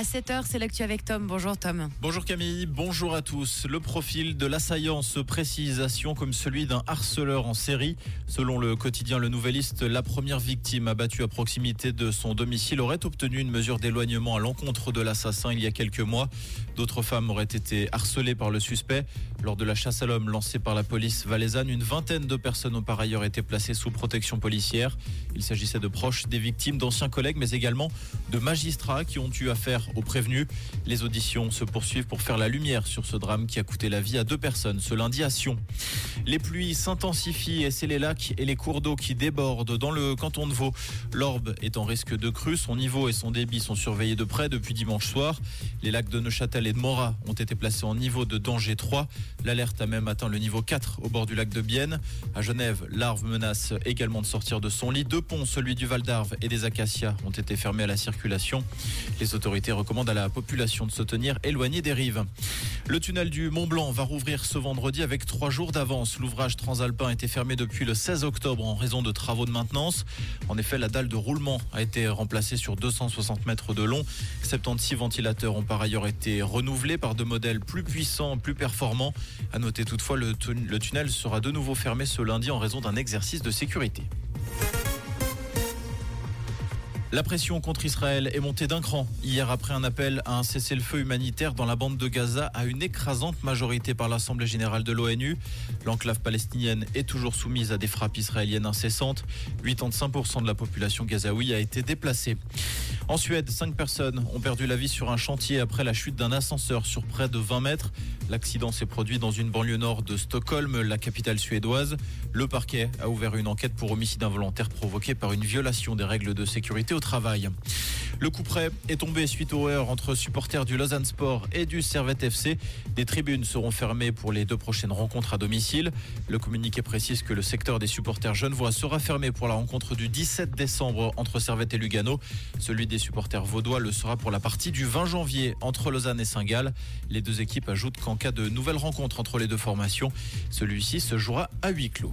À 7h, c'est l'actu avec Tom. Bonjour Tom. Bonjour Camille, bonjour à tous. Le profil de l'assaillant se précise comme celui d'un harceleur en série. Selon le quotidien Le Nouvelliste, la première victime abattue à proximité de son domicile aurait obtenu une mesure d'éloignement à l'encontre de l'assassin il y a quelques mois. D'autres femmes auraient été harcelées par le suspect. Lors de la chasse à l'homme lancée par la police valaisanne, une vingtaine de personnes ont par ailleurs été placées sous protection policière. Il s'agissait de proches des victimes, d'anciens collègues, mais également de magistrats qui ont eu affaire aux prévenus. Les auditions se poursuivent pour faire la lumière sur ce drame qui a coûté la vie à deux personnes ce lundi à Sion. Les pluies s'intensifient et c'est les lacs et les cours d'eau qui débordent dans le canton de Vaud. L'Orbe est en risque de crue. Son niveau et son débit sont surveillés de près depuis dimanche soir. Les lacs de Neuchâtel et de Morat ont été placés en niveau de danger 3. L'alerte a même atteint le niveau 4 au bord du lac de Bienne. À Genève, l'Arve menace également de sortir de son lit. Deux ponts, celui du Val d'Arve et des Acacias, ont été fermés à la circulation. Les autorités recommandent à la population de se tenir éloignée des rives. Le tunnel du Mont Blanc va rouvrir ce vendredi avec trois jours d'avance. L'ouvrage transalpin était fermé depuis le 16 octobre en raison de travaux de maintenance. En effet, la dalle de roulement a été remplacée sur 260 mètres de long. 76 ventilateurs ont par ailleurs été renouvelés par deux modèles plus puissants, plus performants. À noter toutefois, le, le tunnel sera de nouveau fermé ce lundi en raison d'un exercice de sécurité. La pression contre Israël est montée d'un cran hier après un appel à un cessez-le-feu humanitaire dans la bande de Gaza à une écrasante majorité par l'Assemblée générale de l'ONU. L'enclave palestinienne est toujours soumise à des frappes israéliennes incessantes. 85% de la population gazaoui a été déplacée. En Suède, cinq personnes ont perdu la vie sur un chantier après la chute d'un ascenseur sur près de 20 mètres. L'accident s'est produit dans une banlieue nord de Stockholm, la capitale suédoise. Le parquet a ouvert une enquête pour homicide involontaire provoqué par une violation des règles de sécurité Le coup près est tombé suite au heurts entre supporters du Lausanne Sport et du Servette FC. Des tribunes seront fermées pour les deux prochaines rencontres à domicile. Le communiqué précise que le secteur des supporters genevois sera fermé pour la rencontre du 17 décembre entre Servette et Lugano. Celui des supporters vaudois le sera pour la partie du 20 janvier entre Lausanne et Saint-Gall. Les deux équipes ajoutent qu'en cas de nouvelles rencontres entre les deux formations, celui-ci se jouera à huis clos.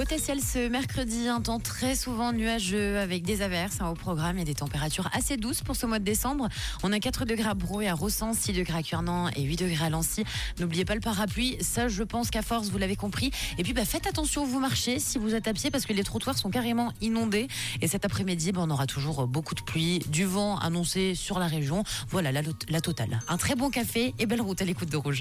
Côté ciel, ce mercredi, un temps très souvent nuageux avec des averses hein, au programme et des températures assez douces pour ce mois de décembre. On a 4 degrés à Brou et à Rossan, 6 degrés à Cuernan et 8 degrés à Lancy. N'oubliez pas le parapluie, ça je pense qu'à force vous l'avez compris. Et puis bah, faites attention vous marchez si vous êtes à pied parce que les trottoirs sont carrément inondés. Et cet après-midi, bah, on aura toujours beaucoup de pluie, du vent annoncé sur la région. Voilà la totale. Un très bon café et belle route à l'écoute de Rouge.